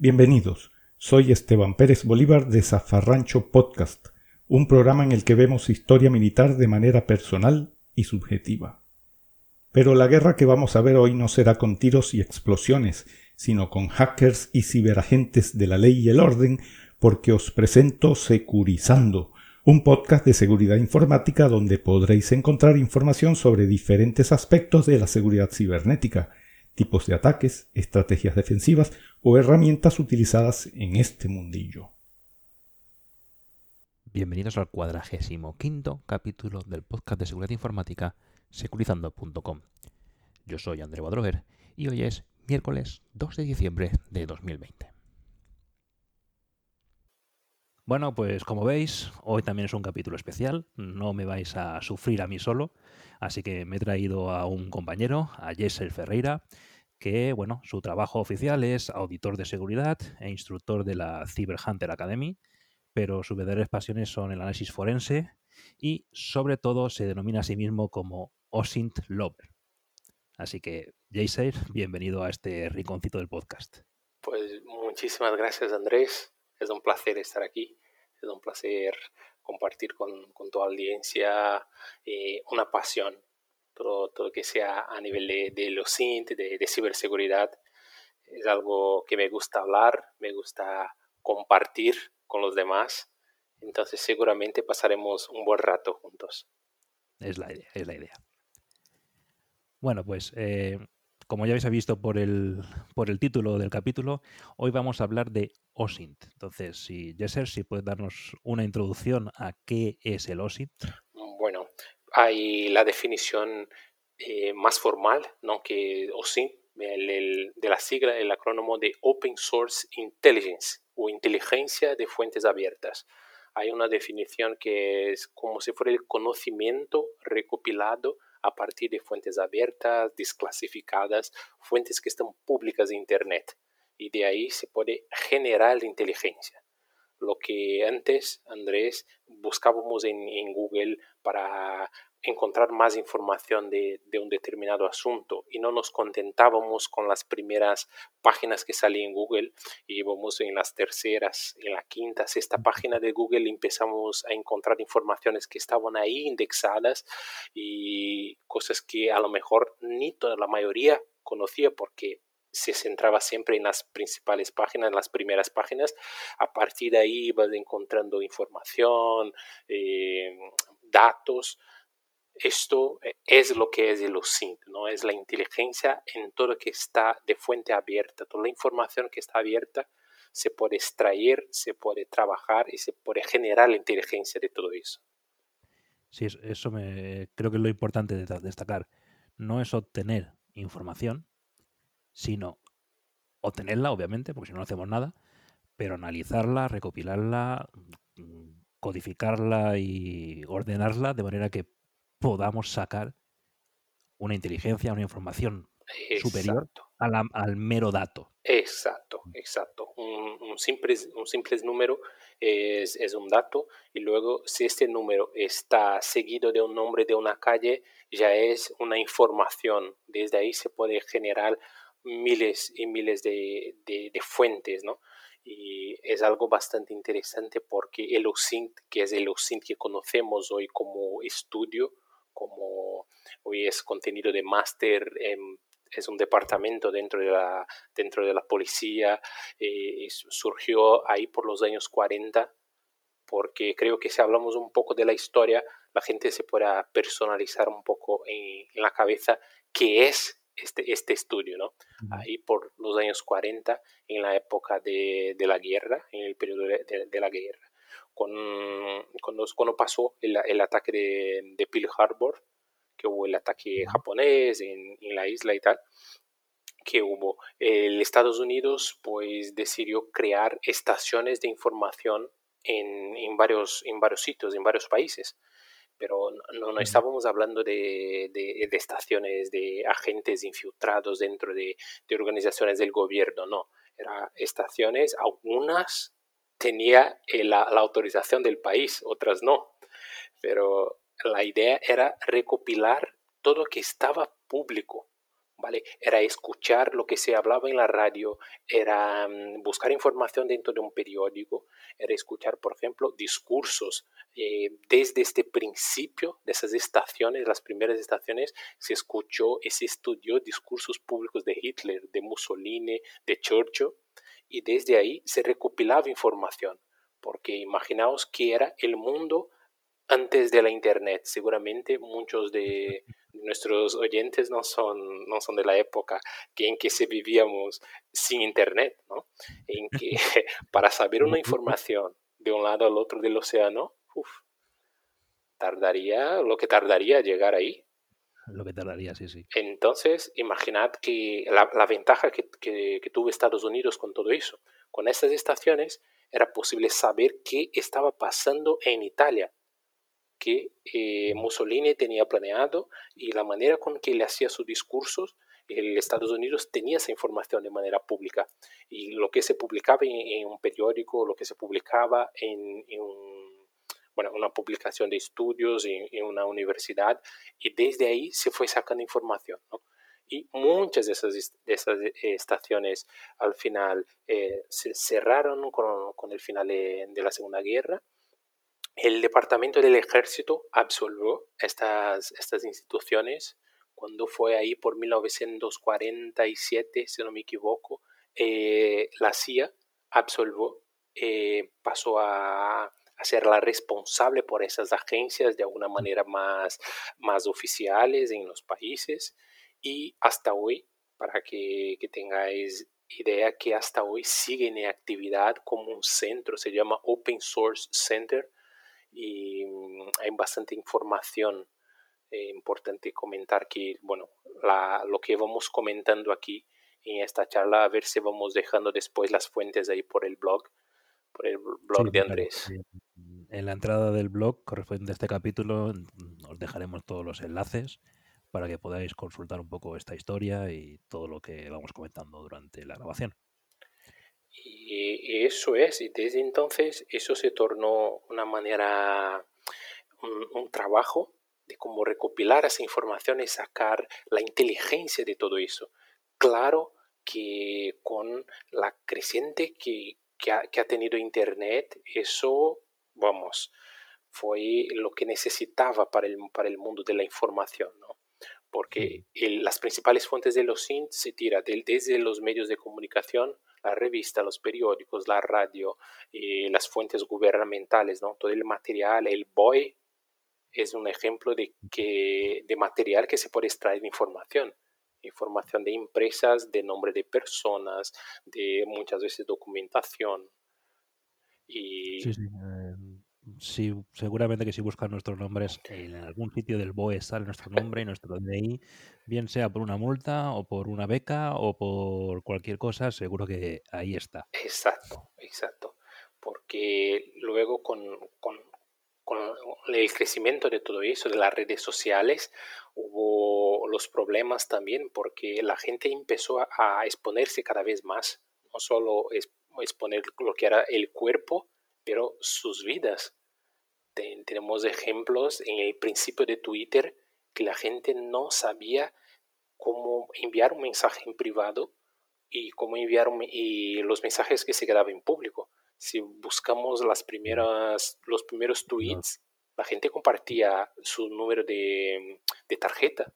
Bienvenidos. Soy Esteban Pérez Bolívar de Zafarrancho Podcast, un programa en el que vemos historia militar de manera personal y subjetiva. Pero la guerra que vamos a ver hoy no será con tiros y explosiones, sino con hackers y ciberagentes de la ley y el orden, porque os presento Securizando, un podcast de seguridad informática donde podréis encontrar información sobre diferentes aspectos de la seguridad cibernética, tipos de ataques, estrategias defensivas o herramientas utilizadas en este mundillo. Bienvenidos al cuadragésimo quinto capítulo del podcast de seguridad informática securizando.com. Yo soy André Badroger y hoy es miércoles 2 de diciembre de 2020. Bueno, pues como veis, hoy también es un capítulo especial, no me vais a sufrir a mí solo, así que me he traído a un compañero, a Jessel Ferreira, que bueno, su trabajo oficial es auditor de seguridad e instructor de la Cyber Hunter Academy, pero sus verdaderas pasiones son el análisis forense y sobre todo se denomina a sí mismo como OSINT Lover. Así que, Jayser, bienvenido a este rinconcito del podcast. Pues muchísimas gracias, Andrés. Es un placer estar aquí. Es un placer compartir con, con tu audiencia eh, una pasión todo, lo que sea a nivel de, los SINT, de, de, ciberseguridad. Es algo que me gusta hablar, me gusta compartir con los demás. Entonces seguramente pasaremos un buen rato juntos. Es la idea, es la idea. Bueno, pues eh, como ya habéis visto por el, por el título del capítulo, hoy vamos a hablar de OSINT. Entonces, si Jesser, si puedes darnos una introducción a qué es el OSINT. Hay la definición eh, más formal, ¿no? que OSINT, de la sigla, el acrónimo de Open Source Intelligence o inteligencia de fuentes abiertas. Hay una definición que es como si fuera el conocimiento recopilado a partir de fuentes abiertas, desclasificadas, fuentes que están públicas en Internet. Y de ahí se puede generar inteligencia lo que antes, Andrés, buscábamos en, Google para encontrar más información de, un determinado asunto y no nos contentábamos con las primeras páginas que salían en Google y íbamos en las terceras, en la quinta, sexta página de Google empezamos a encontrar informaciones que estaban ahí indexadas y cosas que a lo mejor ni toda la mayoría conocía porque se centraba siempre en las principales páginas, en las primeras páginas. A partir de ahí ibas encontrando información, eh, datos. Esto eh, es lo que es el OSINT, ¿no? Es la inteligencia en todo lo que está de fuente abierta. Toda la información que está abierta se puede extraer, se puede trabajar y se puede generar la inteligencia de todo eso. Sí, eso me, creo que es lo importante de destacar. No es obtener información, sino obtenerla, obviamente, porque si no, no hacemos nada, pero analizarla, recopilarla, mm, codificarla y ordenarla de manera que podamos sacar una inteligencia, una información superior al mero dato. Exacto, exacto. Un, simple, un simple número es, es, un dato y luego si este número está seguido de un nombre de una calle, ya es una información. Desde ahí se puede generar miles y miles de, fuentes, ¿no? Y es algo bastante interesante porque el OSINT, que es el OSINT que conocemos hoy como estudio, como hoy es contenido de máster, es un departamento dentro de la, dentro de la policía, eh, surgió ahí por los años 40, porque creo que si hablamos un poco de la historia, la gente se pueda personalizar un poco en, en la cabeza qué es este, este estudio, ¿no? Ahí por los años 40, en la época de, de la guerra, en el periodo de, de, la guerra. Con, cuando, cuando pasó el, el ataque de, de, Pearl Harbor, que hubo el ataque japonés en, en, la isla y tal, que hubo, el Estados Unidos pues decidió crear estaciones de información en, en, varios, en varios sitios, en varios países. Pero no, no estábamos hablando de, de, estaciones de agentes infiltrados dentro de, de, organizaciones del gobierno, no, eran estaciones, algunas tenía la, la, autorización del país, otras no, pero la idea era recopilar todo lo que estaba público, ¿vale? Era escuchar lo que se hablaba en la radio, era mm, buscar información dentro de un periódico, era escuchar, por ejemplo, discursos. Eh, desde este principio de esas estaciones, las primeras estaciones, se escuchó y se estudió discursos públicos de Hitler, de Mussolini, de Churchill, y desde ahí se recopilaba información, porque imaginaos que era el mundo antes de la Internet. Seguramente muchos de nuestros oyentes no son, no son de la época en que se vivíamos sin Internet, ¿no? En que para saber una información de un lado al otro del océano, tardaría lo que tardaría llegar ahí. Lo que tardaría, sí, sí. Entonces, imaginad que la, ventaja que, que tuvo Estados Unidos con todo eso, con estas estaciones, era posible saber qué estaba pasando en Italia que eh, Mussolini tenía planeado y la manera con que le hacía sus discursos, el Estados Unidos tenía esa información de manera pública y lo que se publicaba en, un periódico, lo que se publicaba en, bueno, una publicación de estudios en, una universidad y desde ahí se fue sacando información. Y muchas de esas, esas estaciones al final eh, se cerraron con, con el final de la Segunda Guerra el Departamento del Ejército absolvió estas, estas instituciones cuando fue ahí por 1947, si no me equivoco, eh, la CIA absolvió, eh, pasó a, a, ser la responsable por esas agencias de alguna manera más, más oficiales en los países y hasta hoy, para que, que tengáis idea que hasta hoy siguen en actividad como un centro, se llama Open Source Center, y mm, hay bastante información eh, importante comentar que, bueno, la, lo que vamos comentando aquí en esta charla, a ver si vamos dejando después las fuentes ahí por el blog, por el blog de Andrés. En la entrada del blog correspondiente a este capítulo os dejaremos todos los enlaces para que podáis consultar un poco esta historia y todo lo que vamos comentando durante la grabación. Y eso es, y desde entonces eso se tornó una manera, un, trabajo de cómo recopilar esa información y sacar la inteligencia de todo eso. Claro que con la creciente que, que, ha, tenido Internet, eso, vamos, fue lo que necesitaba para el, para el mundo de la información, ¿no? Porque las principales fuentes de los SINT se tiran desde los medios de comunicación la revista, los periódicos, la radio, y las fuentes gubernamentales, ¿no? todo el material, el BOE es un ejemplo de, que, de material que se puede extraer de información. Información de empresas, de nombre de personas, de muchas veces documentación. Y sí, sí. Sí, seguramente que si buscan nuestros nombres en algún sitio del BOE sale nuestro nombre y nuestro DNI, bien sea por una multa o por una beca o por cualquier cosa, seguro que ahí está. Exacto, exacto. Porque luego con, con, con el crecimiento de todo eso, de las redes sociales, hubo los problemas también porque la gente empezó a, exponerse cada vez más, no solo exponer lo que era el cuerpo, pero sus vidas tenemos ejemplos en el principio de Twitter que la gente no sabía cómo enviar un mensaje en privado y cómo enviar y los mensajes que se quedaban en público. Si buscamos las primeras, los primeros tweets, la gente compartía su número de, de tarjeta.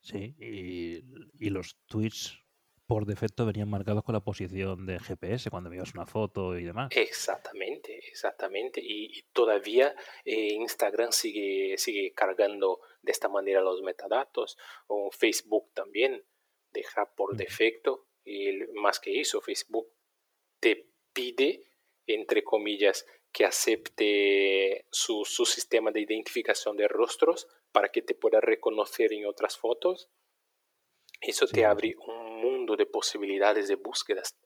Sí, y, y, los tweets por defecto venían marcados con la posición de GPS cuando veías una foto y demás. Exactamente, exactamente. Y, todavía eh, Instagram sigue, sigue cargando de esta manera los metadatos, o Facebook también deja por defecto, y más que eso, Facebook te pide, entre comillas, que acepte su, su sistema de identificación de rostros para que te pueda reconocer en otras fotos. Eso te abre un mundo de posibilidades de búsquedas.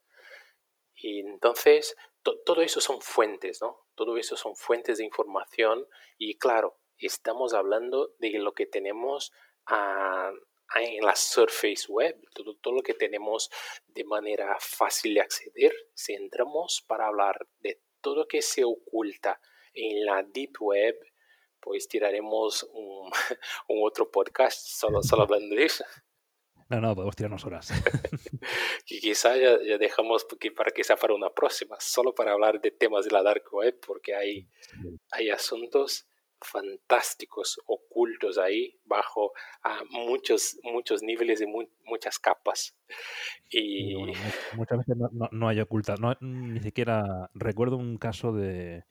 Y entonces, todo eso son fuentes, ¿no? Todo eso son fuentes de información y claro, estamos hablando de lo que tenemos en la Surface Web, todo, todo, lo que tenemos de manera fácil de acceder. Si entramos para hablar de todo lo que se oculta en la Deep Web, pues tiraremos un, un otro podcast solo, solo hablando de eso. No, no, podemos tirarnos horas. y quizá ya, dejamos para sea para una próxima, solo para hablar de temas de la Dark Web, porque hay, hay asuntos fantásticos ocultos ahí bajo a muchos muchos niveles y muchas capas y, muchas veces no, no, hay ocultas ni siquiera recuerdo un caso de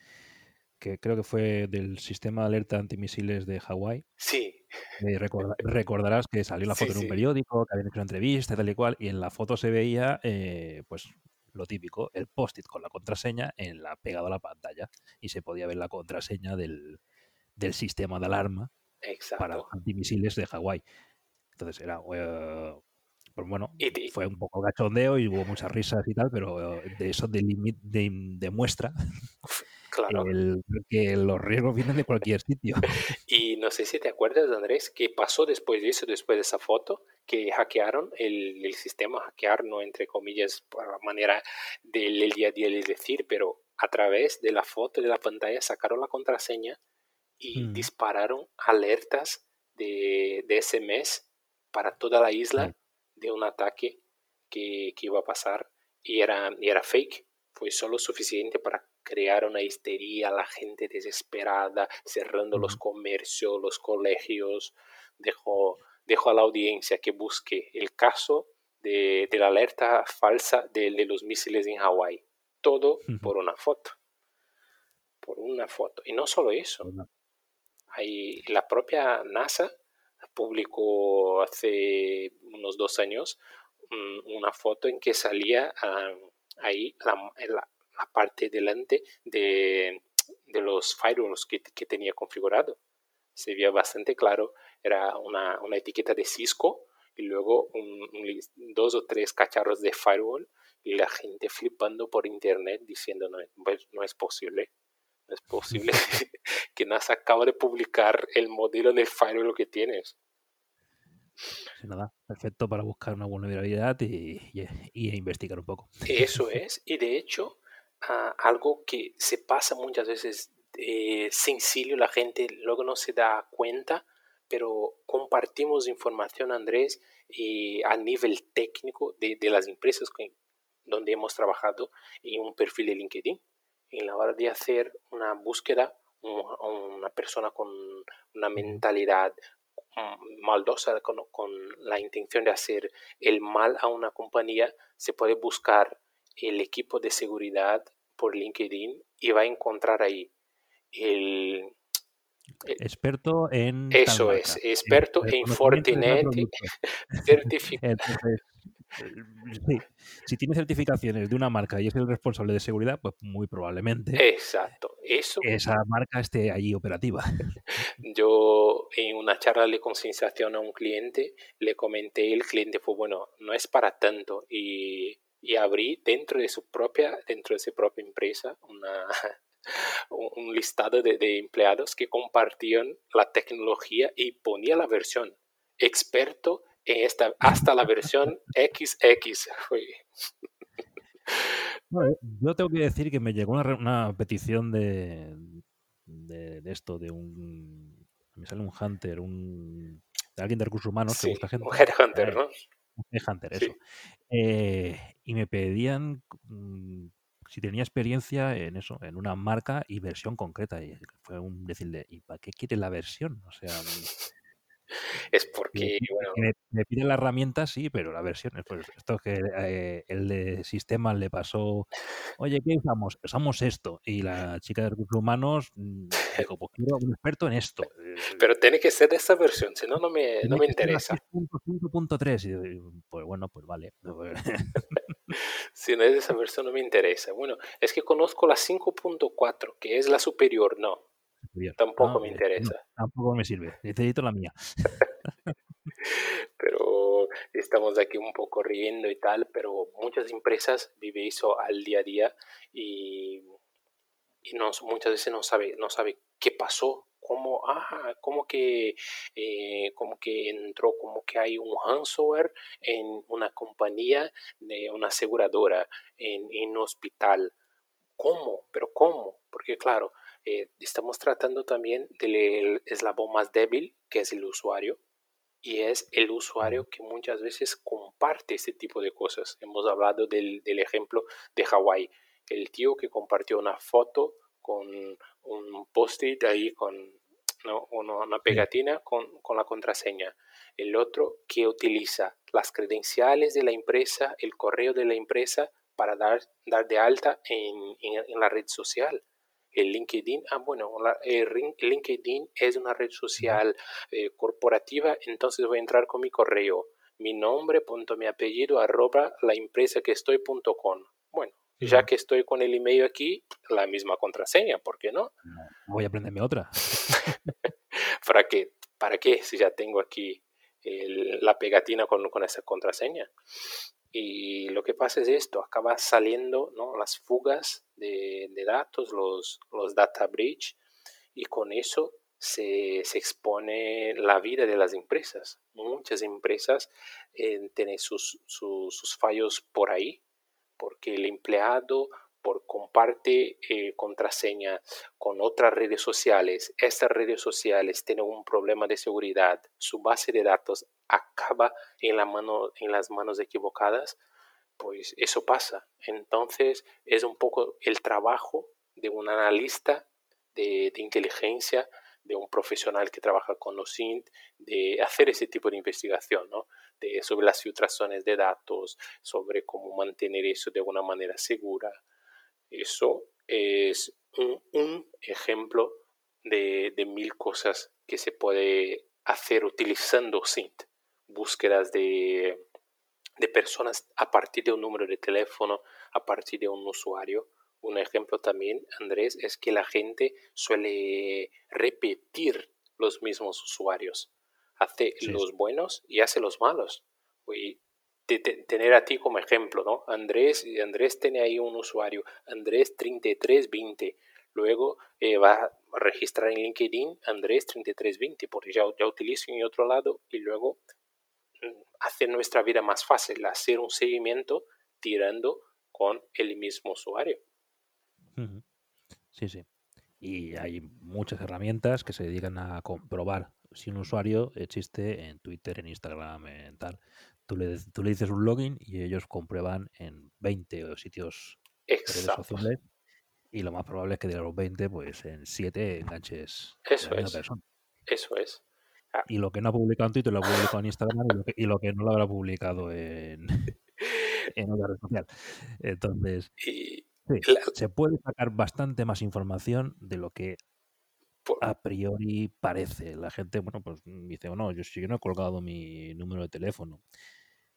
que creo que fue del sistema de alerta antimisiles de Hawái. Sí. recordarás que salió la foto en un periódico, que habían hecho una entrevista, tal y cual, y en la foto se veía, eh, pues, lo típico, el post-it con la contraseña en la, pegado a la pantalla. Y se podía ver la contraseña del, sistema de alarma para antimisiles de Hawái. Entonces era... Eh, pues bueno, fue un poco gachondeo y hubo muchas risas y tal, pero eh, de eso demuestra Claro. que los riesgos vienen de cualquier sitio. Y no sé si te acuerdas, Andrés, qué pasó después de eso, después de esa foto, que hackearon el, el sistema, hackear, no entre comillas, por la manera del día a día de decir, pero a través de la foto de la pantalla sacaron la contraseña y mm. dispararon alertas de, de mes para toda la isla de un ataque que, que, iba a pasar y era, y era fake. Fue solo suficiente para crear una histeria, la gente desesperada, cerrando los comercios, los colegios. Dejo, dejo a la audiencia que busque el caso de, la alerta falsa de, los misiles en Hawái. Todo por una foto. Por una foto. Y no solo eso. Hay, la propia NASA publicó hace unos dos años una foto en que salía ah, ahí la, la parte delante de, de los firewalls que, que, tenía configurado. Se veía bastante claro, era una, una etiqueta de Cisco y luego un, dos o tres cacharros de firewall y la gente flipando por internet diciendo no, pues, no es posible, no es posible que NASA acaba de publicar el modelo de firewall que tienes. nada, perfecto para buscar una vulnerabilidad y, y, y, investigar un poco. Eso es, y de hecho algo que se pasa muchas veces eh, sencillo, la gente luego no se da cuenta, pero compartimos información, Andrés, y a nivel técnico de, de las empresas donde hemos trabajado en un perfil de LinkedIn. En la hora de hacer una búsqueda, una persona con una mentalidad mm, maldosa, con, con, la intención de hacer el mal a una compañía, se puede buscar el equipo de seguridad por LinkedIn y va a encontrar ahí el... experto en... Eso es, experto en Fortinet, certificado. Si tiene certificaciones de una marca y es el responsable de seguridad, pues muy probablemente Exacto. Eso, esa marca esté allí operativa. Yo en una charla de concienciación a un cliente le comenté, el cliente fue, bueno, no es para tanto y y abrí dentro de su propia, dentro de su propia empresa una, un listado de, de, empleados que compartían la tecnología y ponía la versión experto en esta, hasta la versión XX. yo tengo que decir que me llegó una, una petición de, de, de, esto, de un... Me sale un hunter, un, de alguien de recursos humanos que busca gente. Un headhunter, ¿no? Hunter, eso. Eh, y me pedían mm, si tenía experiencia en eso, en una marca y versión concreta. Y fue un decirle, ¿y para qué quiere la versión? O sea, es porque, me, me, piden la herramienta, sí, pero la versión, pues esto que eh, el de sistema le pasó, oye, ¿qué usamos? Usamos esto. Y la chica de recursos humanos mm, dijo, pues quiero un experto en esto. Pero tiene que ser de esa versión, si no, no me, no me interesa. 5.3, y pues bueno, pues vale. si no es de esa versión, no me interesa. Bueno, es que conozco la 5.4, que es la superior, no. Tampoco me interesa. tampoco me sirve. Necesito la mía. pero estamos aquí un poco riendo y tal, pero muchas empresas viven eso al día a día y, y no, muchas veces no sabe, no sabe qué pasó, cómo, ah, cómo que, eh, cómo que entró, como que hay un ransomware en una compañía, de una aseguradora, en, en un hospital. ¿Cómo? ¿Pero cómo? Porque claro, eh, estamos tratando también del eslabón más débil, que es el usuario. y es el usuario que muchas veces comparte este tipo de cosas. Hemos hablado del, ejemplo de Hawái, el tío que compartió una foto con un post-it ahí con una, pegatina con, la contraseña. El otro que utiliza las credenciales de la empresa, el correo de la empresa para dar, dar de alta en, en la red social el LinkedIn, ah, bueno, el LinkedIn es una red social eh, corporativa, entonces voy a entrar con mi correo, mi nombre, punto, mi apellido, arroba la empresa que estoy, punto com. Bueno, ya que estoy con el email aquí, la misma contraseña, ¿por qué no? Voy a aprenderme otra. ¿Para qué? ¿Para qué si ya tengo aquí la pegatina con, con esa contraseña? Y lo que pasa es esto, acaba saliendo ¿no? las fugas de, datos, los, los data breach, y con eso se, se, expone la vida de las empresas. Muchas empresas eh, tienen sus, sus, fallos por ahí, porque el empleado por comparte eh, contraseña con otras redes sociales, estas redes sociales tienen un problema de seguridad, su base de datos acaba en, la mano, en las manos equivocadas, pues eso pasa. Entonces es un poco el trabajo de un analista de, inteligencia, de un profesional que trabaja con los SINT, de hacer ese tipo de investigación, ¿no? de, sobre las filtraciones de datos, sobre cómo mantener eso de una manera segura. Eso es un, ejemplo de, de, mil cosas que se puede hacer utilizando SINT. Búsquedas de, de personas a partir de un número de teléfono, a partir de un usuario. Un ejemplo también, Andrés, es que la gente suele repetir los mismos usuarios. Hace los buenos y hace los malos. Y tener a ti como ejemplo, ¿no? Andrés, Andrés tiene ahí un usuario, Andrés 3320. Luego eh, va a registrar en LinkedIn Andrés 3320, porque ya, ya utilizo en otro lado y luego hacer nuestra vida más fácil, hacer un seguimiento tirando con el mismo usuario. Sí, sí. Y hay muchas herramientas que se dedican a comprobar si un usuario existe en Twitter, en Instagram, en tal. Tú le, tú le dices un login y ellos comprueban en 20 sitios Exacto. sociales y lo más probable es que de los 20, pues en 7 enganches Eso es. Eso es. Ah. Y lo que no ha publicado en Twitter lo ha publicado en Instagram y lo que, no lo habrá publicado en, en otra red social. Entonces, se puede sacar bastante más información de lo que a priori parece. La gente, bueno, pues dice, o no, yo, si yo no he colgado mi número de teléfono.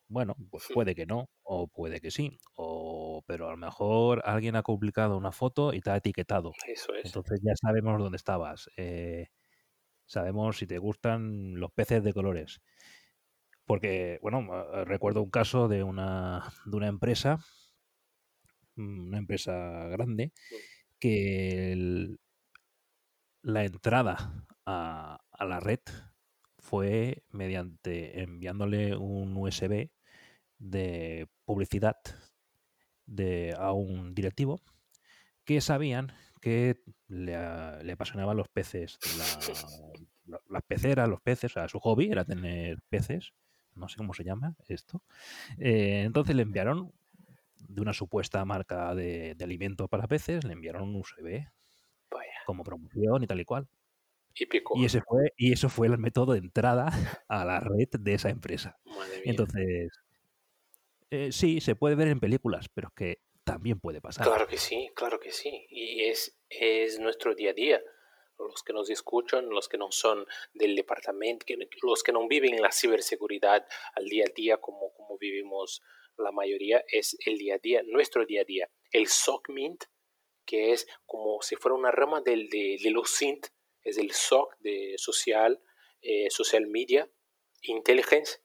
Bueno, pues puede que no, o puede que sí, o, pero a lo mejor alguien ha publicado una foto y te ha etiquetado. Eso es. Entonces ya sabemos dónde estabas. Eh, Sabemos si te gustan los peces de colores. Porque, bueno, eh, recuerdo un caso de una, de una empresa, mm, una empresa grande, que la entrada a, a, la red fue mediante enviándole un USB de publicidad de, a un directivo que sabían que le, le apasionaban los peces, las peceras, los peces, o sea, su hobby era tener peces, no sé cómo se llama esto. Eh, entonces le enviaron de una supuesta marca de, alimento para peces, le enviaron un USB como promoción y tal y cual. Y, ese fue, y eso fue el método de entrada a la red de esa empresa. Entonces, eh, sí, se puede ver en películas, pero es que también puede pasar. Claro que sí, claro que sí. Y es, es nuestro día a día. Los que nos escuchan, los que no son del departamento, los que no viven en la ciberseguridad al día a día como, como vivimos la mayoría, es el día a día, nuestro día a día. El SOC Mint, que es como si fuera una rama del, de, de los SINT, es el SOC de social, eh, social media, intelligence,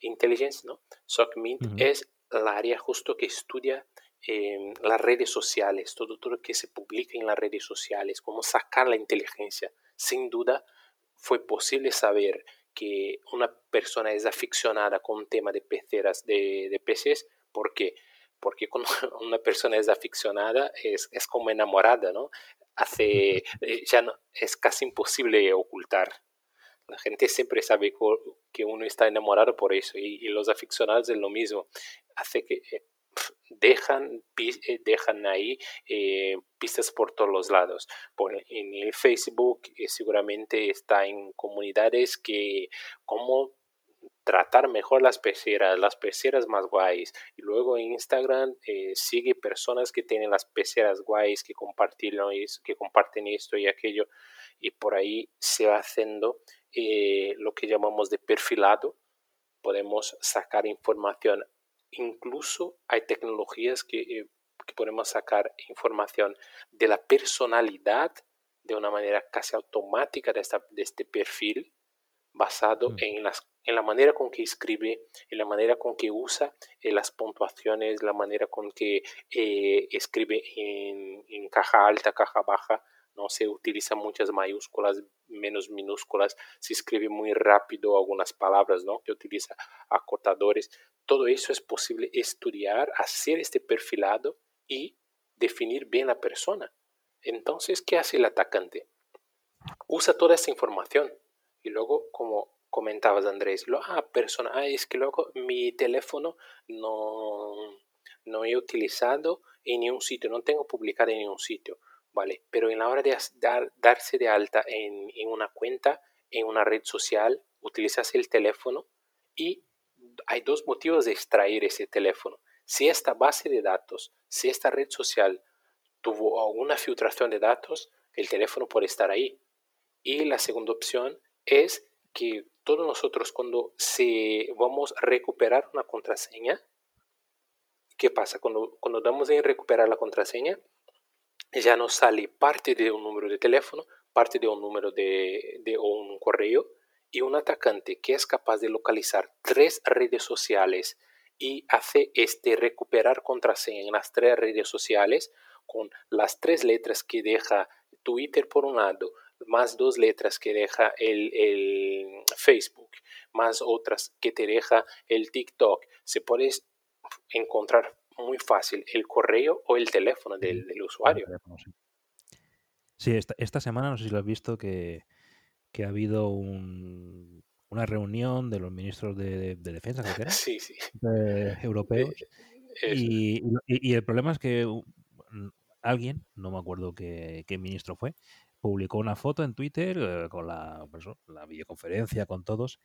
intelligence, ¿no? SOC Mint es la área justo que estudia Em, las redes sociales, todo, todo lo que se publica en las redes sociales, cómo sacar la inteligencia. Sin duda fue posible saber que una persona es aficionada con un tema de peceras, de, de peces, ¿por qué? Porque cuando una persona es aficionada es, es como enamorada, ¿no? Hace, eh, ya no, es casi imposible ocultar La gente siempre sabe que uno está enamorado por eso y, los aficionados es lo mismo. Hace que eh, dejan, eh, dejan ahí eh, pistas por todos los lados. Por, en el Facebook seguramente está en comunidades que como tratar mejor las peceras, las peceras más guays. Y luego en Instagram sigue personas que tienen las peceras guays, que comparten, que comparten esto y aquello. Y por ahí se va haciendo eh, lo que llamamos de perfilado, podemos sacar información. Incluso hay tecnologías que, eh, podemos sacar información de la personalidad de una manera casi automática de, de este perfil basado mm. en, las, en la manera con que escribe, en la manera con que usa eh, las puntuaciones, la manera con que escribe en, en, caja alta, caja baja, no se utiliza muchas mayúsculas, menos minúsculas, se escribe muy rápido algunas palabras, ¿no? Que utiliza acortadores. Todo eso es posible estudiar, hacer este perfilado y definir bien la persona. Entonces, ¿qué hace el atacante? Usa toda esta información y luego, como comentabas Andrés, lo, ah, persona, ah, es que luego mi teléfono no, no he utilizado en ningún sitio, no tengo publicado en ningún sitio. ¿vale? Pero en la hora de darse de alta en, una cuenta, en una red social, utilizas el teléfono y hay dos motivos de extraer ese teléfono. Si esta base de datos, si esta red social tuvo alguna filtración de datos, el teléfono puede estar ahí. Y la segunda opción es que todos nosotros cuando se, vamos a recuperar una contraseña, ¿qué pasa? Cuando, cuando damos en recuperar la contraseña, ya nos sale parte de un número de teléfono, parte de un número de, de un correo y un atacante que es capaz de localizar tres redes sociales y hace este recuperar contraseña en las tres redes sociales con las tres letras que deja Twitter por un lado, más dos letras que deja el, el Facebook, más otras que te deja el TikTok. Se puede encontrar muy fácil el correo o el teléfono del, usuario. Sí, esta, semana no sé si lo has visto que, ha habido una reunión de los ministros de, defensa, europeos. Y, el problema es que alguien, no me acuerdo qué, ministro fue, publicó una foto en Twitter eh, con la, pues la videoconferencia con todos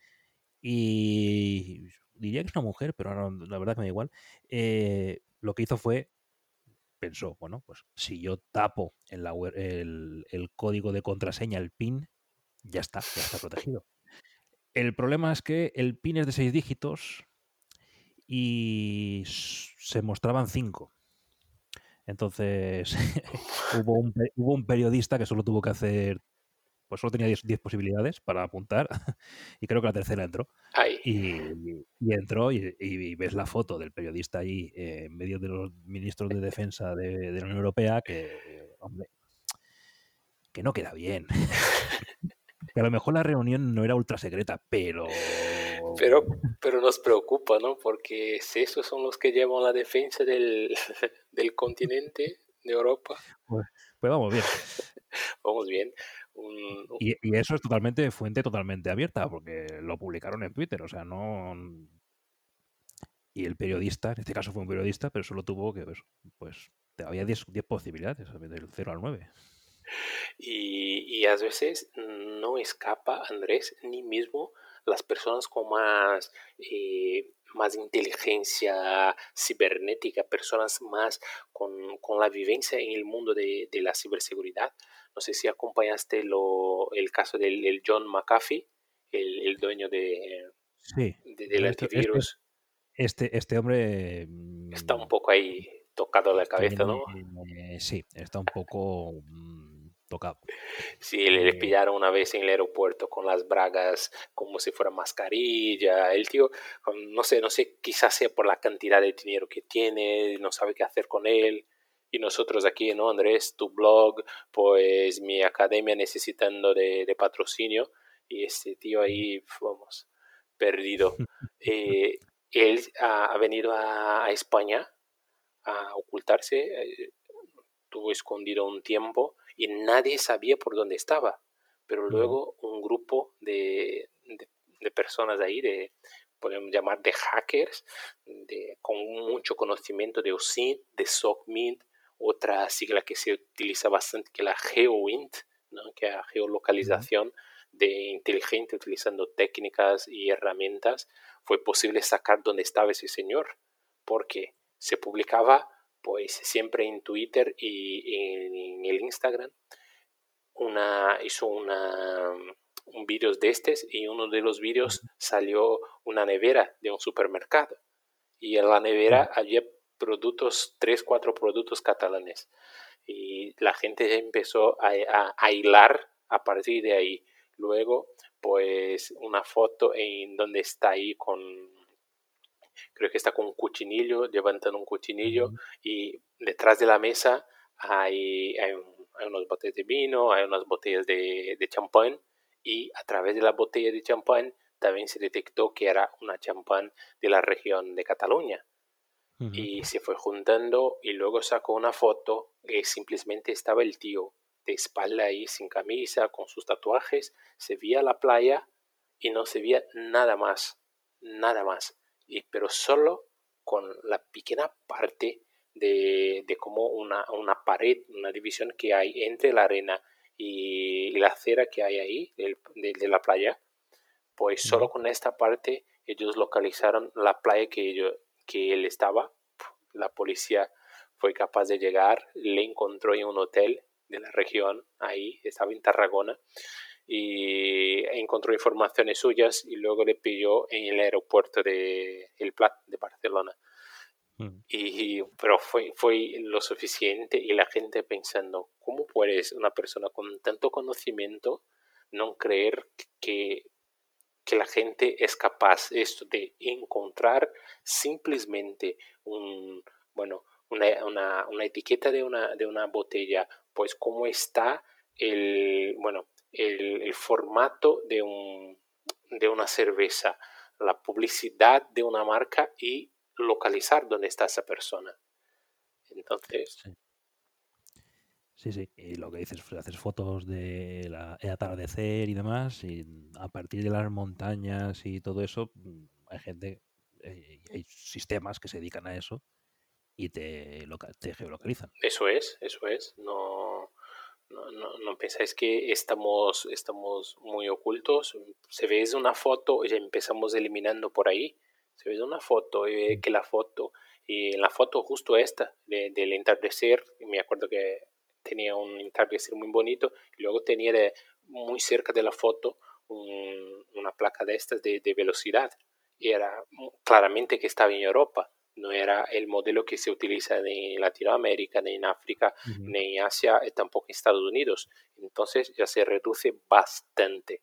y diría que es una mujer, pero la verdad que me da igual. Eh, lo que hizo fue, pensó, bueno, pues si yo tapo en la el, el código de contraseña, el PIN, ya está, ya está protegido. El problema es que el PIN es de seis dígitos y se mostraban cinco. Entonces hubo, un, hubo, un, periodista que solo tuvo que hacer pues solo tenía 10 posibilidades para apuntar y creo que la tercera entró. Y, entró y, ves la foto del periodista ahí en medio de los ministros de defensa de, la Unión Europea que, hombre, que no queda bien. que a lo mejor la reunión no era ultra secreta, pero... Pero, pero nos preocupa, ¿no? Porque si esos son los que llevan la defensa del, del continente de Europa. Pues, pues vamos bien. vamos bien. Y, eso es totalmente fuente totalmente abierta, porque lo publicaron en Twitter, o sea, no... Y el periodista, en este caso fue un periodista, pero solo tuvo que, pues, pues había 10 posibilidades, del 0 al 9. Y, y, a veces no escapa, Andrés, ni mismo las personas con más, eh, más inteligencia cibernética, personas más con, con, la vivencia en el mundo de, de la ciberseguridad, no sé si acompañaste lo, el caso del John McAfee, el, dueño de, sí, del este, antivirus. Este, este, hombre... Está un poco ahí tocado la cabeza, ¿no? Eh, sí, está un poco mm, tocado. Sí, le, eh, pillaron una vez en el aeropuerto con las bragas como si fuera mascarilla. El tío, no sé, no sé, quizás sea por la cantidad de dinero que tiene, no sabe qué hacer con él y nosotros aquí, ¿no, Andrés? Tu blog, pues mi academia necesitando de, patrocinio y este tío ahí, vamos, perdido. Eh, él ha, venido a, España a ocultarse, eh, estuvo escondido un tiempo y nadie sabía por dónde estaba. pero luego un grupo de, de, personas ahí, de, podemos llamar de hackers, de, con mucho conocimiento de OSINT, de SOCMINT, otra sigla que se utiliza bastante que la GeoINT, ¿no? que es geolocalización de inteligente utilizando técnicas y herramientas, fue posible sacar dónde estaba ese señor, porque se publicaba pues siempre en Twitter y en el Instagram una, hizo una, un vídeo de estos y uno de los vídeos salió una nevera de un supermercado. Y en la nevera había productos, tres, cuatro productos catalanes. Y la gente empezó a, a, hilar a partir de ahí. Luego, pues una foto en donde está ahí con, creo que está con un cuchinillo, levantando un cuchinillo y detrás de la mesa hay, hay un hay unas botellas de vino, hay unas botellas de, de champán y a través de la botella de champán también se detectó que era una champán de la región de Cataluña. Y se fue juntando y luego sacó una foto y simplemente estaba el tío de espalda ahí sin camisa, con sus tatuajes, se veía la playa y no se veía nada más, nada más. Y, pero solo con la pequeña parte de, de como una, una, pared, una división que hay entre la arena y, la acera que hay ahí de, de, la playa, pues solo con esta parte ellos localizaron la playa que, yo, que él estaba. La policía fue capaz de llegar, le encontró en un hotel de la región, ahí estaba en Tarragona, y encontró informaciones suyas y luego le pidió en el aeropuerto de El Plat de Barcelona. Mm. Y, pero fue, fue lo suficiente y la gente pensando, ¿cómo puedes una persona con tanto conocimiento no creer que, que la gente es capaz esto de encontrar simplemente un, bueno, una, una, una etiqueta de una, de una botella, pues cómo está el, bueno, el, el formato de, un, de una cerveza, la publicidad de una marca y localizar dónde está esa persona. Entonces... Sí. Sí, Y lo que dices, haces fotos de la, atardecer y demás, y a partir de las montañas y todo eso, mm, hay gente, eh, hay sistemas que se dedican a eso y te, te geolocalizan. Eso es, eso es. No, no, no, pensáis que estamos, estamos muy ocultos. Se ve una foto y empezamos eliminando por ahí se ve una foto y que la foto, y en la foto justo esta del entardecer, me acuerdo que tenía un entardecer muy bonito, y luego tenía muy cerca de la foto una placa de estas de, velocidad, y era claramente que estaba en Europa, no era el modelo que se utiliza ni en Latinoamérica, ni en África, ni en Asia, tampoco en Estados Unidos. Entonces ya se reduce bastante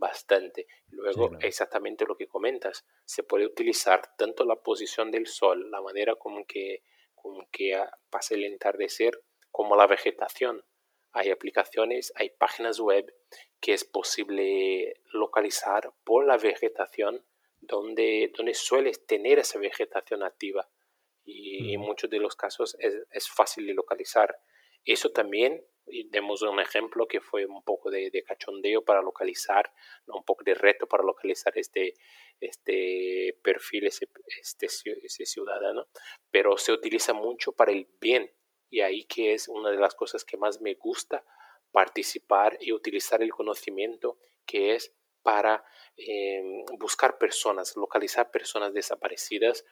bastante. Luego, exactamente lo que comentas, se puede utilizar tanto la posición del sol, la manera como que, como que pasa el entardecer, como la vegetación. Hay aplicaciones, hay páginas web que es posible localizar por la vegetación donde, donde sueles tener esa vegetación activa. Y en muchos de los casos es, es fácil de localizar. Eso también y demos un ejemplo que fue un poco de, cachondeo para localizar, un poco de reto para localizar este, este perfil, ese, este, ese ciudadano, pero se utiliza mucho para el bien y ahí que es una de las cosas que más me gusta participar y utilizar el conocimiento que es para em, buscar personas, localizar personas desaparecidas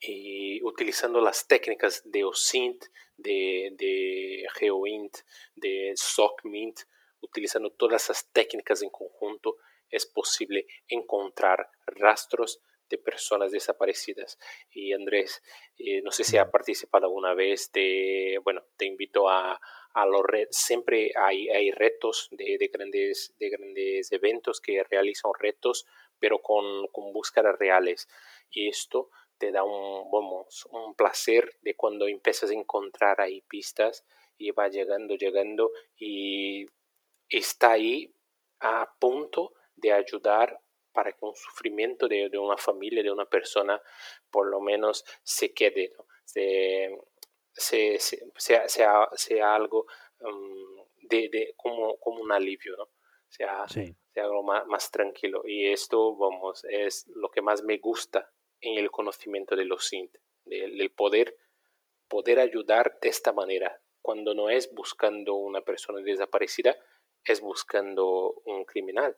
y utilizando las técnicas de OSINT, de, de GeoINT, de SOCMINT, utilizando todas esas técnicas en conjunto, es posible encontrar rastros de personas desaparecidas. Y Andrés, eh, no sé si ha participado alguna vez de, bueno, te invito a, a los siempre hay, hay retos de, de, grandes, de grandes eventos que realizan retos, pero con, con búsquedas reales. Y esto te da un, vamos, un placer de cuando empiezas a encontrar ahí pistas y va llegando, llegando y está ahí a punto de ayudar para que un sufrimiento de, de una familia, de una persona, por lo menos se quede, ¿no? se, sea, sea, sea, algo um, de, como, como un alivio, ¿no? Sea, sea algo más, más, tranquilo. Y esto, vamos, es lo que más me gusta en el conocimiento de los SINT, del, poder, poder ayudar de esta manera, cuando no es buscando una persona desaparecida, es buscando un criminal,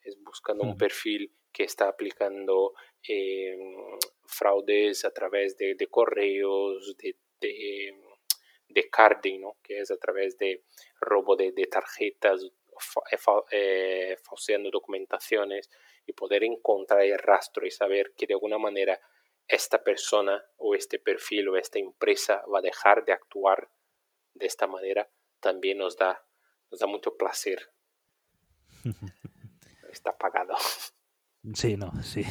es buscando un perfil que está aplicando em, fraudes a través de, correos, de, de, carding, que es a través de robo de, tarjetas, eh, eh, falseando documentaciones y poder encontrar el rastro y saber que de alguna manera esta persona o este perfil o esta empresa va a dejar de actuar de esta manera, también nos da, nos da mucho placer. Está pagado. Sí, no, sí.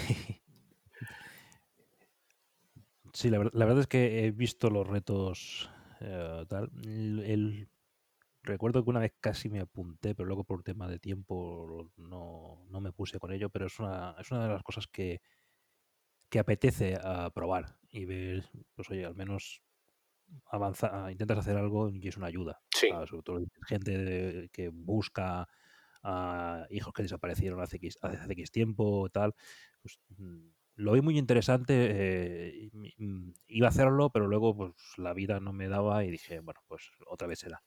Sí, la, verdad es que he visto los retos eh, tal. El, recuerdo que una vez casi me apunté, pero luego por tema de tiempo no, no me puse con ello, pero es una, es una de las cosas que, que apetece a probar y ver, pues oye, al menos avanza, intentas hacer algo y es una ayuda. sobre todo gente que busca a hijos que desaparecieron hace X, hace X tiempo, tal. Pues, mm, lo vi muy interesante. Eh, mm, iba a hacerlo, pero luego pues la vida no me daba y dije, bueno, pues otra vez será.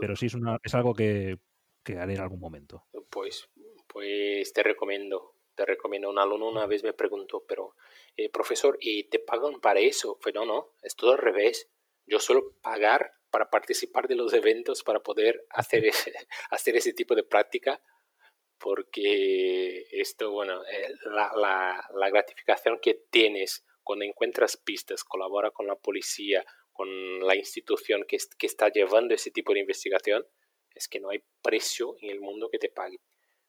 Pero sí es, una, es algo que, que, haré en algún momento. Pues, pues te recomiendo. Te recomiendo. Un alumno una vez me preguntó, pero eh, profesor, ¿y te pagan para eso? Fue, no, no, es todo al revés. Yo suelo pagar para participar de los eventos, para poder hacer ese, hacer ese tipo de práctica, porque esto, bueno, eh, la, la, la gratificación que tienes cuando encuentras pistas, colabora con la policía, con la institución que, que, está llevando ese tipo de investigación, es que no hay precio en el mundo que te pague.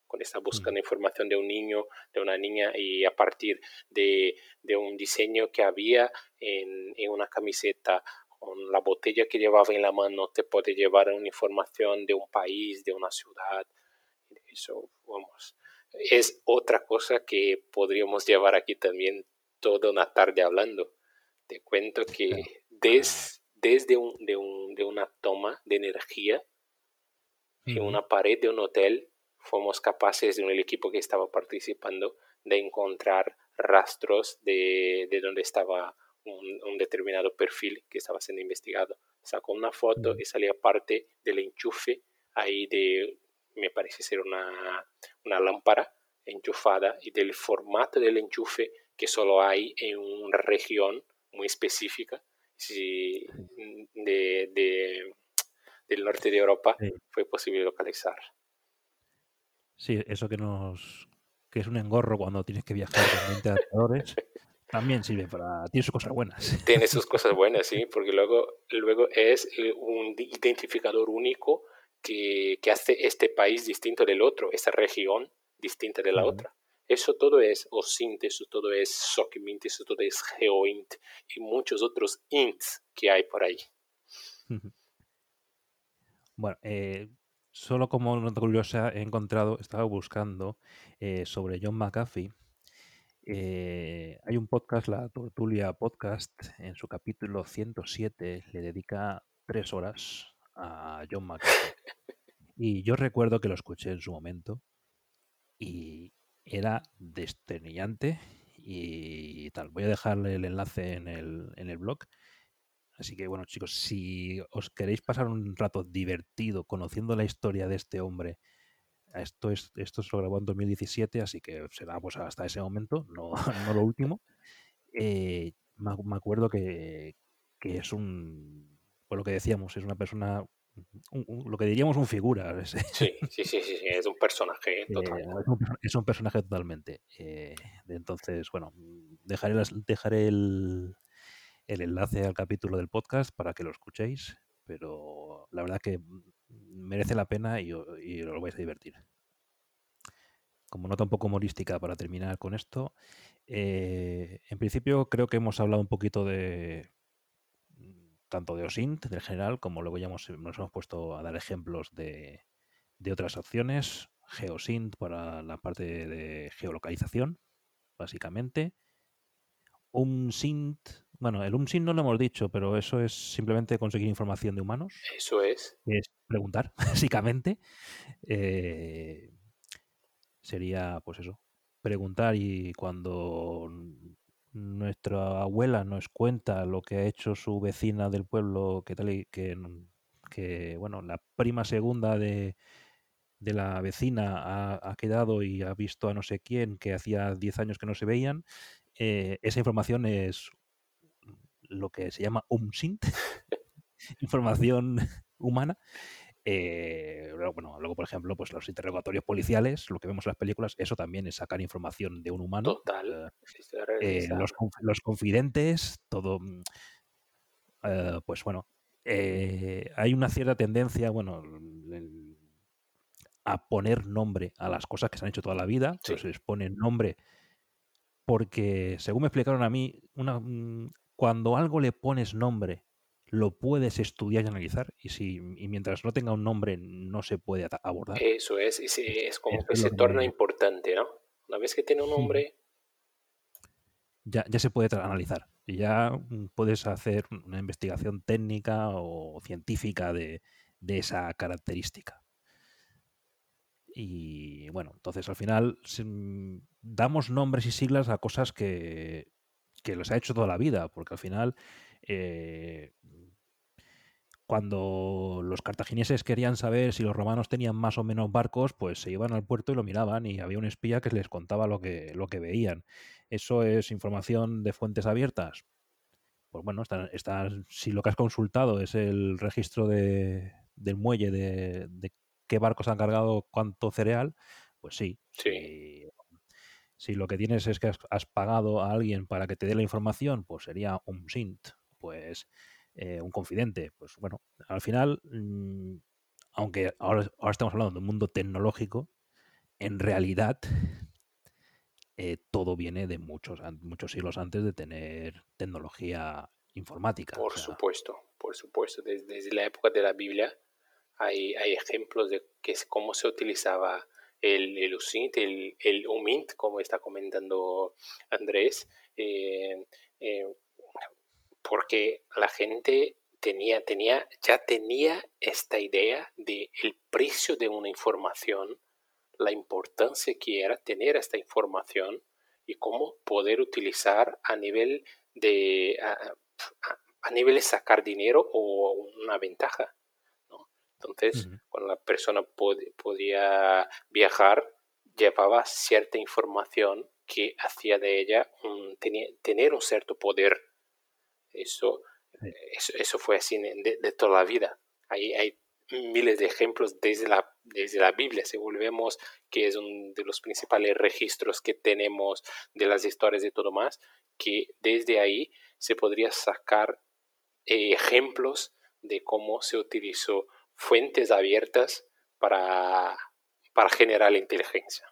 Cuando estás buscando información de un niño, de una niña, y a partir de, de un diseño que había en, en, una camiseta con la botella que llevaba en la mano te puede llevar una información de un país, de una ciudad. Eso, vamos, es otra cosa que podríamos llevar aquí también toda una tarde hablando. Te cuento que des, desde un, de, un, de, una toma de energía en una pared de un hotel, fuimos capaces, en el equipo que estaba participando, de encontrar rastros de, de donde estaba un, determinado perfil que estaba siendo investigado. Sacó una foto y salía parte del enchufe ahí de, me parece ser una, una lámpara enchufada y del formato del enchufe que solo hay en una región muy específica de, de, del norte de Europa fue posible localizar. Sí, eso que nos que es un engorro cuando tienes que viajar con 20 adaptadores. También sirve para... Tiene sus cosas buenas. Tiene sus cosas buenas, sí, porque luego, luego es un identificador único que, que hace este país distinto del otro, esta región distinta de la otra. Eso todo es OSINT, eso todo es SOCMINT, eso todo es GeoINT y muchos otros INTs que hay por ahí. Bueno, eh, solo como nota curiosa he encontrado, estaba buscando eh, sobre John McAfee eh, hay un podcast, la Tortulia Podcast, en su capítulo 107 le dedica tres horas a John McAfee. Y yo recuerdo que lo escuché en su momento y era desternillante y tal. Voy a dejarle el enlace en el, en el blog. Así que bueno chicos, si os queréis pasar un rato divertido conociendo la historia de este hombre esto, es, esto se lo grabó en 2017, así que será pues hasta ese momento, no, no lo último. Eh, me, acuerdo que, que, es un, pues lo que decíamos, es una persona, lo que diríamos un figura. Sí, sí, sí, sí, es un personaje eh, es, un, personaje totalmente. Eh, entonces, bueno, dejaré, las, dejaré el, el enlace al capítulo del podcast para que lo escuchéis, pero la verdad que merece la pena y, y lo vais a divertir. Como nota un poco humorística para terminar con esto, eh, en principio creo que hemos hablado un poquito de tanto de OSINT del general, como luego ya hemos, nos hemos puesto a dar ejemplos de, de otras opciones. GeoSint para la parte de geolocalización, básicamente. Un SINT, Bueno, el UMSIN no lo hemos dicho, pero eso es simplemente conseguir información de humanos. Eso es. Es preguntar, básicamente. Eh, sería, pues eso, preguntar y cuando nuestra abuela nos cuenta lo que ha hecho su vecina del pueblo, que tal y que, que bueno, la prima segunda de, de la vecina ha, quedado y ha visto a no sé quién que hacía 10 años que no se veían, eh, esa información es lo que se llama UMSINT, información humana. Eh, bueno, luego, por ejemplo, pues los interrogatorios policiales, lo que vemos en las películas, eso también es sacar información de un humano. Total. Eh, los, confidentes, todo. Mm, pues bueno, hay una cierta tendencia, bueno, a poner nombre a las cosas que se han hecho toda la vida. se les pone nombre porque, según me explicaron a mí, una, mm, cuando algo le pones nombre, lo puedes estudiar y analizar. Y, si, y mientras no tenga un nombre, no se puede abordar. Eso es, es como que se torna importante, ¿no? Una vez que tiene un nombre... Ya, ya se puede analizar. Y ya mm, puedes hacer una investigación técnica o científica de, de esa característica. Y bueno, entonces al final mm, damos nombres y siglas a cosas que, que los ha hecho toda la vida, porque al final eh, cuando los cartagineses querían saber si los romanos tenían más o menos barcos, pues se iban al puerto y lo miraban y había un espía que les contaba lo que, lo que veían. ¿Eso es información de fuentes abiertas? Pues bueno, está, si lo que has consultado es el registro de, del muelle de, de qué barcos han cargado cuánto cereal, pues sí. Sí. Si, lo que tienes es que has, pagado a alguien para que te dé la información, pues sería un SINT, pues eh, un confidente. Pues bueno, al final, mm, aunque ahora, ahora, estamos hablando de un mundo tecnológico, en realidad eh, todo viene de muchos, muchos siglos antes de tener tecnología informática. Por supuesto, por supuesto. desde la época de la Biblia hay, hay ejemplos de que es, cómo se utilizaba el, el USINT, el, el UMINT, como está comentando Andrés, eh, eh, porque la gente tenía, tenía, ya tenía esta idea de el precio de una información, la importancia que era tener esta información y cómo poder utilizar a nivel de a, a nivel de sacar dinero o una ventaja. Entonces, cuando la persona podía viajar, llevaba cierta información que hacía de ella tener un cierto poder. Eso, eso, fue así de, toda la vida. Hay, hay miles de ejemplos desde la, desde la Biblia, si volvemos, que es uno de los principales registros que tenemos de las historias de todo más, que desde ahí se podría sacar eh, ejemplos de cómo se utilizó fuentes abiertas para, para generar la inteligencia.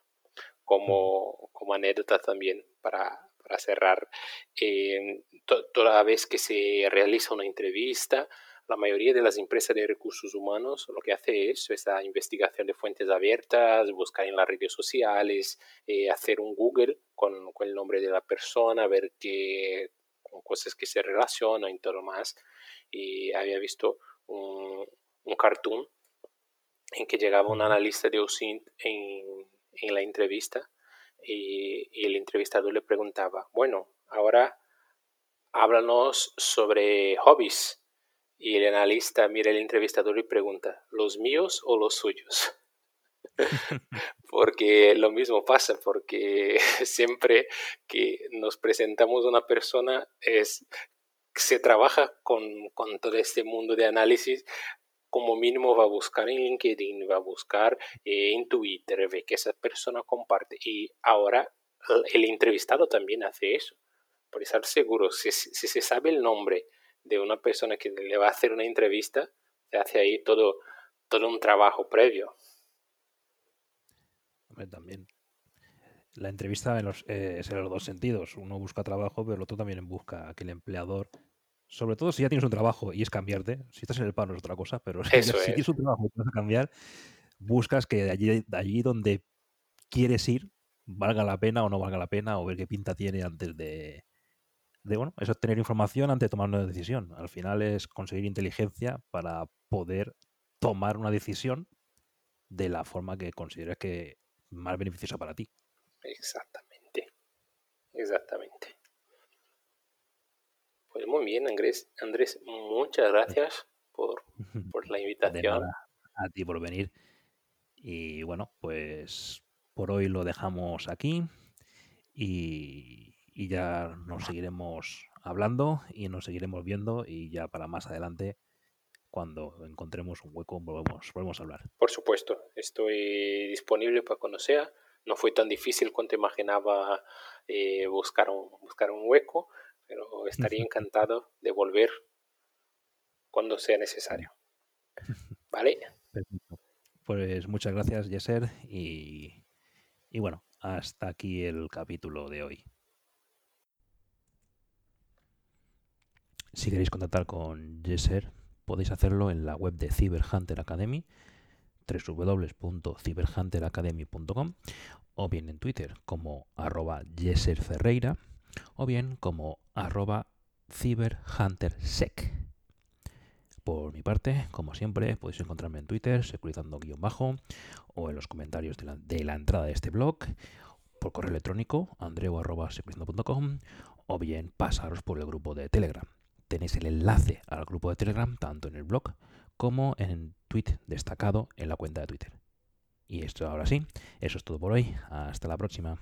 Como, como anécdota también para, para cerrar, eh, toda vez que se realiza una entrevista, la mayoría de las empresas de recursos humanos lo que hace es esa investigación de fuentes abiertas, buscar en las redes sociales, eh, hacer un Google con, con, el nombre de la persona, ver qué cosas que se relacionan y todo más. Y había visto un, un cartoon en que llegaba un analista de OSINT en, en la entrevista y, y, el entrevistador le preguntaba, bueno, ahora háblanos sobre hobbies. Y el analista mira al entrevistador y pregunta, ¿los míos o los suyos? porque lo mismo pasa, porque siempre que nos presentamos a una persona es se trabaja con, con, todo este mundo de análisis como mínimo va a buscar en LinkedIn, va a buscar eh, en Twitter, ve que esa persona comparte. Y ahora el entrevistado también hace eso. Por estar seguro, si, se sabe el nombre de una persona que le va a hacer una entrevista, se hace ahí todo, todo un trabajo previo. también. La entrevista los, eh, es en los dos sentidos. Uno busca trabajo, pero el otro también busca que el empleador sobre todo si ya tienes un trabajo y es cambiarte. Si estás en el paro es otra cosa, pero si, tienes un trabajo y vas a cambiar, buscas que de allí, de allí donde quieres ir valga la pena o no valga la pena o ver qué pinta tiene antes de de, bueno, es obtener información antes de tomar una decisión. Al final es conseguir inteligencia para poder tomar una decisión de la forma que consideres que más beneficiosa para ti. Exactamente. Exactamente. Pues muy bien, Andrés. Andrés, muchas gracias por, por la invitación. a ti por venir. Y bueno, pues por hoy lo dejamos aquí y, y ya nos seguiremos hablando y nos seguiremos viendo y ya para más adelante cuando encontremos un hueco volvemos, volvemos a hablar. Por supuesto, estoy disponible para cuando sea. No fue tan difícil cuanto imaginaba eh, buscar, un, buscar un hueco, pero estaría encantado de volver cuando sea necesario. ¿Vale? Pues muchas gracias, Yeser, y, y bueno, hasta aquí el capítulo de hoy. Si queréis contactar con Yeser, podéis hacerlo en la web de Cyber Hunter Academy, www.cyberhunteracademy.com, o bien en Twitter como arroba Ferreira, o bien como arroba cyberhuntersec. Por mi parte, como siempre, podéis encontrarme en Twitter, securizando guion bajo, o en los comentarios de la, entrada de este blog, por correo electrónico, andreu.securizando.com, o bien pasaros por el grupo de Telegram tenéis el enlace al grupo de Telegram tanto en el blog como en el tweet destacado en la cuenta de Twitter. Y esto ahora sí, eso es todo por hoy. Hasta la próxima.